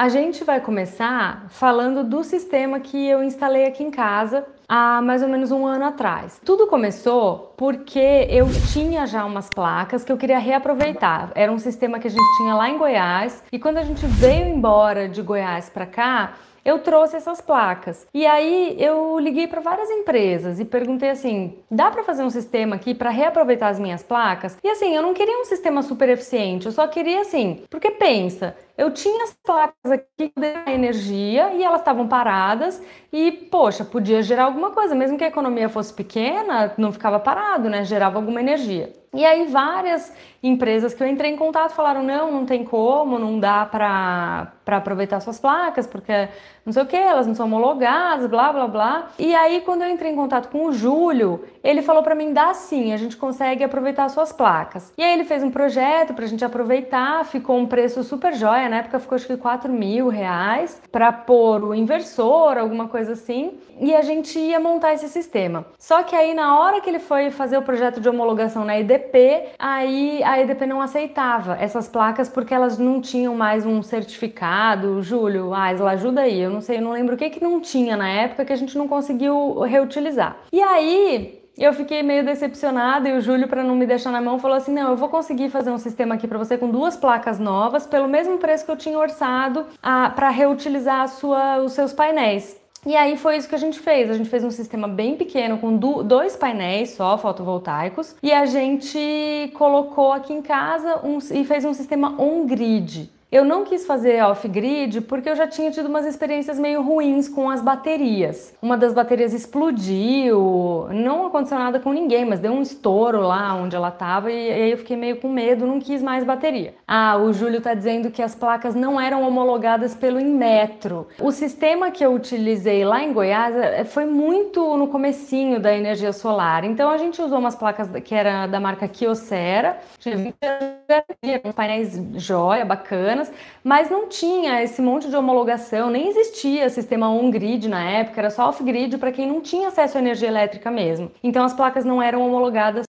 A gente vai começar falando do sistema que eu instalei aqui em casa há mais ou menos um ano atrás. Tudo começou porque eu tinha já umas placas que eu queria reaproveitar. Era um sistema que a gente tinha lá em Goiás e quando a gente veio embora de Goiás para cá, eu trouxe essas placas. E aí eu liguei para várias empresas e perguntei assim: dá para fazer um sistema aqui para reaproveitar as minhas placas? E assim, eu não queria um sistema super eficiente, eu só queria assim, porque pensa, eu tinha as placas aqui de energia e elas estavam paradas e, poxa, podia gerar alguma coisa, mesmo que a economia fosse pequena, não ficava parado, né? Gerava alguma energia. E aí várias empresas que eu entrei em contato falaram: não, não tem como, não dá para aproveitar suas placas, porque não sei o que, elas não são homologadas, blá blá blá. E aí, quando eu entrei em contato com o Júlio, ele falou para mim: dá sim, a gente consegue aproveitar suas placas. E aí ele fez um projeto pra gente aproveitar, ficou um preço super jóia, na época ficou acho que 4 mil reais para pôr o inversor, alguma coisa assim, e a gente ia montar esse sistema. Só que aí, na hora que ele foi fazer o projeto de homologação na EDP, aí a EDP não aceitava essas placas porque elas não tinham mais um certificado. Júlio, Aisla, ajuda aí, eu não sei, eu não lembro o que que não tinha na época que a gente não conseguiu reutilizar. E aí, eu fiquei meio decepcionada e o Júlio, para não me deixar na mão, falou assim: não, eu vou conseguir fazer um sistema aqui para você com duas placas novas, pelo mesmo preço que eu tinha orçado para reutilizar sua, os seus painéis. E aí foi isso que a gente fez. A gente fez um sistema bem pequeno com dois painéis só fotovoltaicos e a gente colocou aqui em casa um, e fez um sistema on-grid. Eu não quis fazer off-grid porque eu já tinha tido umas experiências meio ruins com as baterias. Uma das baterias explodiu, não aconteceu nada com ninguém, mas deu um estouro lá onde ela estava e, aí eu fiquei meio com medo, não quis mais bateria. Ah, o Júlio tá dizendo que as placas não eram homologadas pelo Inmetro. O sistema que eu utilizei lá em Goiás é, foi muito no comecinho da energia solar. Então a gente usou umas placas que era da marca Kyocera, tinha 20 anos, painéis joia, bacana mas não tinha esse monte de homologação, nem existia sistema on-grid na época, era só off-grid para quem não tinha acesso à energia elétrica mesmo. Então as placas não eram homologadas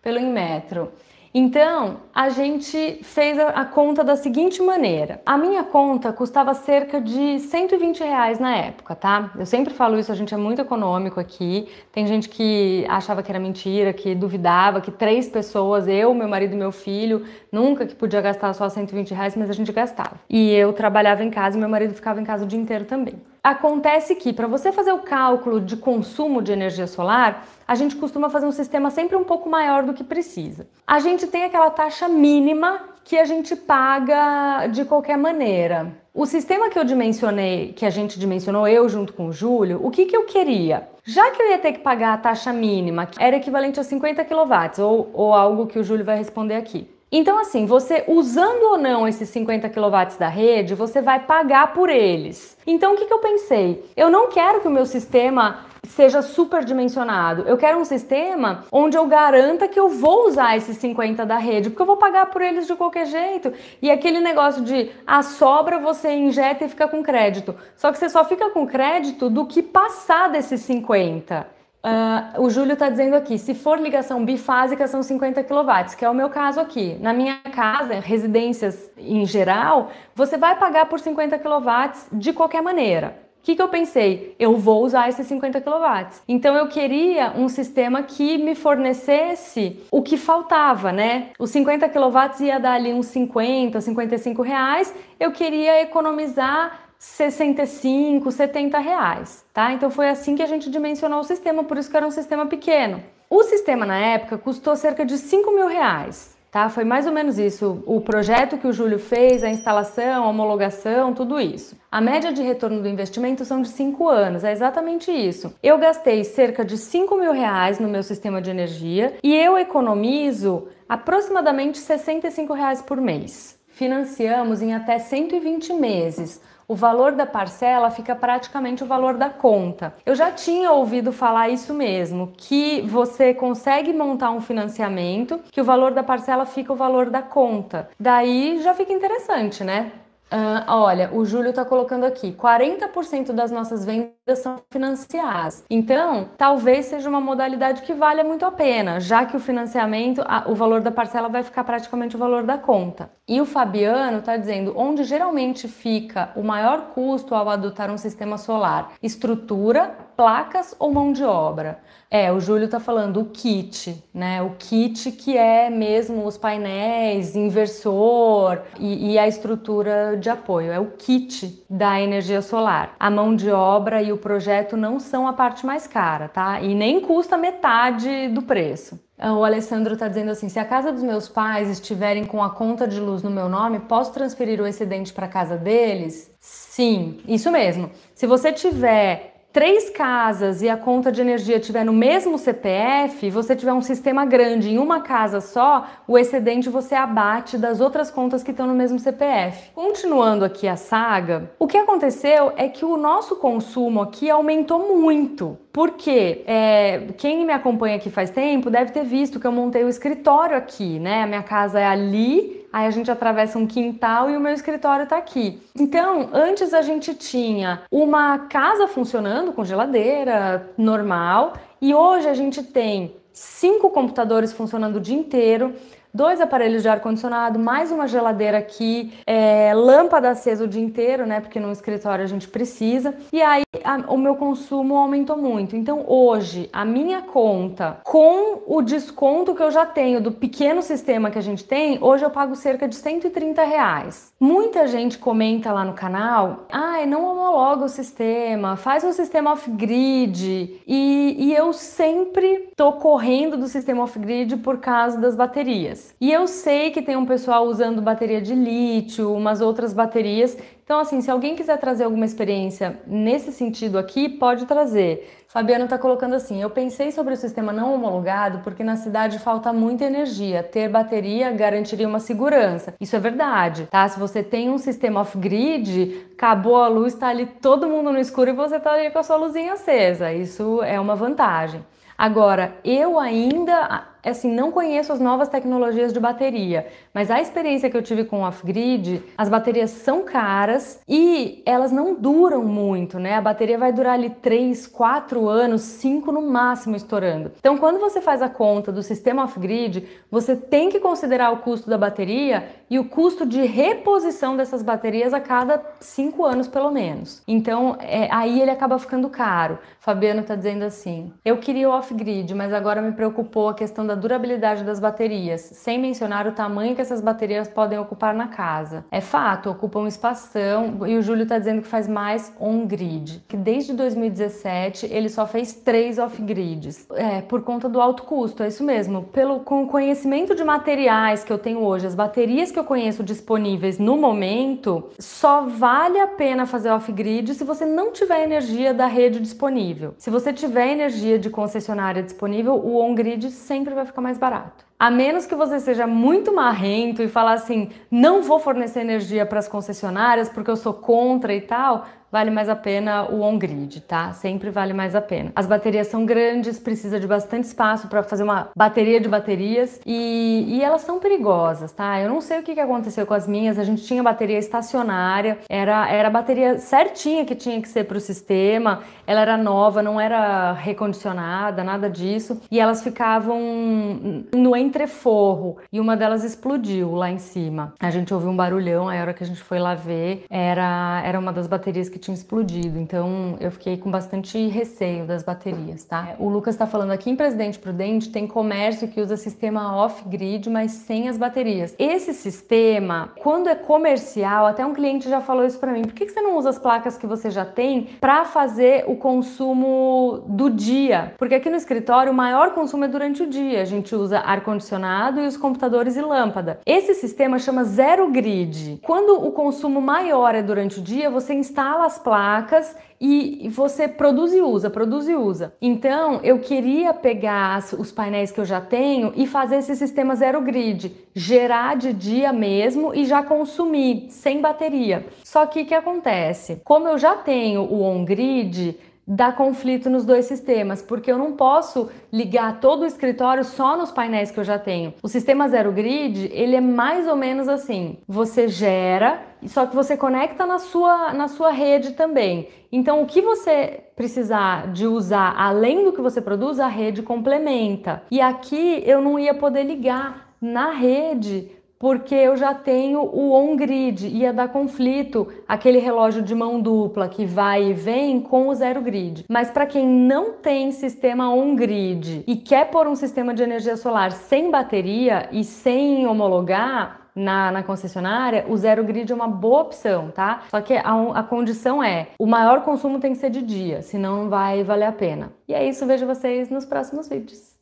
pelo Inmetro. Então, a gente fez a, conta da seguinte maneira. A minha conta custava cerca de 120 reais na época, tá? Eu sempre falo isso, a gente é muito econômico aqui. Tem gente que achava que era mentira, que duvidava, que três pessoas, eu, meu marido e meu filho, nunca que podia gastar só 120 reais, mas a gente gastava. E eu trabalhava em casa e meu marido ficava em casa o dia inteiro também. Acontece que para você fazer o cálculo de consumo de energia solar, a gente costuma fazer um sistema sempre um pouco maior do que precisa. A gente tem aquela taxa mínima que a gente paga de qualquer maneira. O sistema que eu dimensionei, que a gente dimensionou eu junto com o Júlio, o que, que eu queria? Já que eu ia ter que pagar a taxa mínima, que era equivalente a 50 kW, ou, ou algo que o Júlio vai responder aqui. Então, assim, você usando ou não esses 50 kW da rede, você vai pagar por eles. Então, o que, que eu pensei? Eu não quero que o meu sistema seja superdimensionado. Eu quero um sistema onde eu garanta que eu vou usar esses 50 da rede, porque eu vou pagar por eles de qualquer jeito. E aquele negócio de a sobra você injeta e fica com crédito. Só que você só fica com crédito do que passar desses 50. Uh, o Júlio está dizendo aqui, se for ligação bifásica são 50 kW, que é o meu caso aqui. Na minha casa, residências em geral, você vai pagar por 50 kW de qualquer maneira. O que, que eu pensei? Eu vou usar esses 50 kW. Então eu queria um sistema que me fornecesse o que faltava, né? Os 50 kW ia dar ali uns 50, 55 reais. Eu queria economizar 65, 70 reais, tá? Então foi assim que a gente dimensionou o sistema, por isso que era um sistema pequeno. O sistema na época custou cerca de 5 mil reais, tá? Foi mais ou menos isso. O projeto que o Júlio fez, a instalação, a homologação, tudo isso. A média de retorno do investimento são de 5 anos, é exatamente isso. Eu gastei cerca de 5 mil reais no meu sistema de energia e eu economizo aproximadamente 65 reais por mês. Financiamos em até 120 meses o valor da parcela fica praticamente o valor da conta. Eu já tinha ouvido falar isso mesmo, que você consegue montar um financiamento que o valor da parcela fica o valor da conta. Daí já fica interessante, né? Uh, olha, o Júlio está colocando aqui: 40% das nossas vendas são financiadas. Então, talvez seja uma modalidade que valha muito a pena, já que o financiamento, a, o valor da parcela vai ficar praticamente o valor da conta. E o Fabiano está dizendo onde geralmente fica o maior custo ao adotar um sistema solar: estrutura, placas ou mão de obra. É, o Júlio está falando o kit, né? O kit que é mesmo os painéis, inversor e, e, a estrutura de apoio. É o kit da energia solar. A mão de obra e o projeto não são a parte mais cara, tá? E nem custa metade do preço. O Alessandro está dizendo assim: se a casa dos meus pais estiverem com a conta de luz no meu nome, posso transferir o excedente para a casa deles? Sim, isso mesmo. Se você tiver três casas e a conta de energia tiver no mesmo CPF, você tiver um sistema grande em uma casa só, o excedente você abate das outras contas que estão no mesmo CPF. Continuando aqui a saga, o que aconteceu é que o nosso consumo aqui aumentou muito. Porque é, quem me acompanha aqui faz tempo deve ter visto que eu montei o escritório aqui, né? A minha casa é ali Aí a gente atravessa um quintal e o meu escritório está aqui. Então, antes a gente tinha uma casa funcionando com geladeira normal e hoje a gente tem cinco computadores funcionando o dia inteiro dois aparelhos de ar-condicionado, mais uma geladeira aqui, é, lâmpada acesa o dia inteiro, né? Porque no escritório a gente precisa. E aí a, o meu consumo aumentou muito. Então hoje a minha conta, com o desconto que eu já tenho do pequeno sistema que a gente tem, hoje eu pago cerca de 130 reais. Muita gente comenta lá no canal, ah, não homologa o sistema, faz um sistema off-grid. E, e eu sempre tô correndo do sistema off-grid por causa das baterias. E eu sei que tem um pessoal usando bateria de lítio, umas outras baterias. Então, assim, se alguém quiser trazer alguma experiência nesse sentido aqui, pode trazer. Fabiano está colocando assim: eu pensei sobre o sistema não homologado porque na cidade falta muita energia. Ter bateria garantiria uma segurança. Isso é verdade, tá? Se você tem um sistema off-grid, acabou a luz, está ali todo mundo no escuro e você está ali com a sua luzinha acesa. Isso é uma vantagem. Agora, eu ainda assim, não conheço as novas tecnologias de bateria, mas a experiência que eu tive com off-grid, as baterias são caras e elas não duram muito, né? A bateria vai durar ali 3, 4 anos, 5 no máximo estourando. Então, quando você faz a conta do sistema off-grid, você tem que considerar o custo da bateria e o custo de reposição dessas baterias a cada 5 anos, pelo menos. Então, é, aí ele acaba ficando caro. Fabiano está dizendo assim: eu queria o off-grid, mas agora me preocupou a questão da da durabilidade das baterias, sem mencionar o tamanho que essas baterias podem ocupar na casa. É fato, ocupam espação e o Júlio está dizendo que faz mais on-grid, que desde 2017 ele só fez três off-grids, é, por conta do alto custo, é isso mesmo. Pelo, com o conhecimento de materiais que eu tenho hoje, as baterias que eu conheço disponíveis no momento, só vale a pena fazer off-grid se você não tiver energia da rede disponível. Se você tiver energia de concessionária disponível, o on-grid sempre vai vai ficar mais barato. A menos que você seja muito marrento e falar assim, não vou fornecer energia para as concessionárias porque eu sou contra e tal, vale mais a pena o on-grid, tá? Sempre vale mais a pena. As baterias são grandes, precisa de bastante espaço para fazer uma bateria de baterias e, e, elas são perigosas, tá? Eu não sei o que, que aconteceu com as minhas, a gente tinha bateria estacionária, era, era a bateria certinha que tinha que ser para o sistema, ela era nova, não era recondicionada, nada disso, e elas ficavam no entreforro e uma delas explodiu lá em cima. A gente ouviu um barulhão, a hora que a gente foi lá ver, era, era uma das baterias que tinha explodido. Então eu fiquei com bastante receio das baterias, tá? É, o Lucas está falando aqui em Presidente Prudente tem comércio que usa sistema off-grid, mas sem as baterias. Esse sistema, quando é comercial, até um cliente já falou isso para mim. Por que, você não usa as placas que você já tem para fazer o consumo do dia? Porque aqui no escritório o maior consumo é durante o dia. A gente usa ar-condicionado e os computadores e lâmpada. Esse sistema chama zero grid. Quando o consumo maior é durante o dia, você instala as placas e você produz e usa, produz e usa. Então, eu queria pegar os painéis que eu já tenho e fazer esse sistema zero grid, gerar de dia mesmo e já consumir sem bateria. Só que o que acontece? Como eu já tenho o on grid, dá conflito nos dois sistemas, porque eu não posso ligar todo o escritório só nos painéis que eu já tenho. O sistema zero grid, ele é mais ou menos assim: você gera, só que você conecta na sua, na sua rede também. Então, o que você precisar de usar além do que você produz, a rede complementa. E aqui eu não ia poder ligar na rede porque eu já tenho o on-grid, ia dar conflito aquele relógio de mão dupla que vai e vem com o zero grid. Mas para quem não tem sistema on-grid e quer pôr um sistema de energia solar sem bateria e sem homologar, na, na, concessionária, o zero grid é uma boa opção, tá? Só que a, a, condição é o maior consumo tem que ser de dia, senão não vai valer a pena. E é isso, vejo vocês nos próximos vídeos.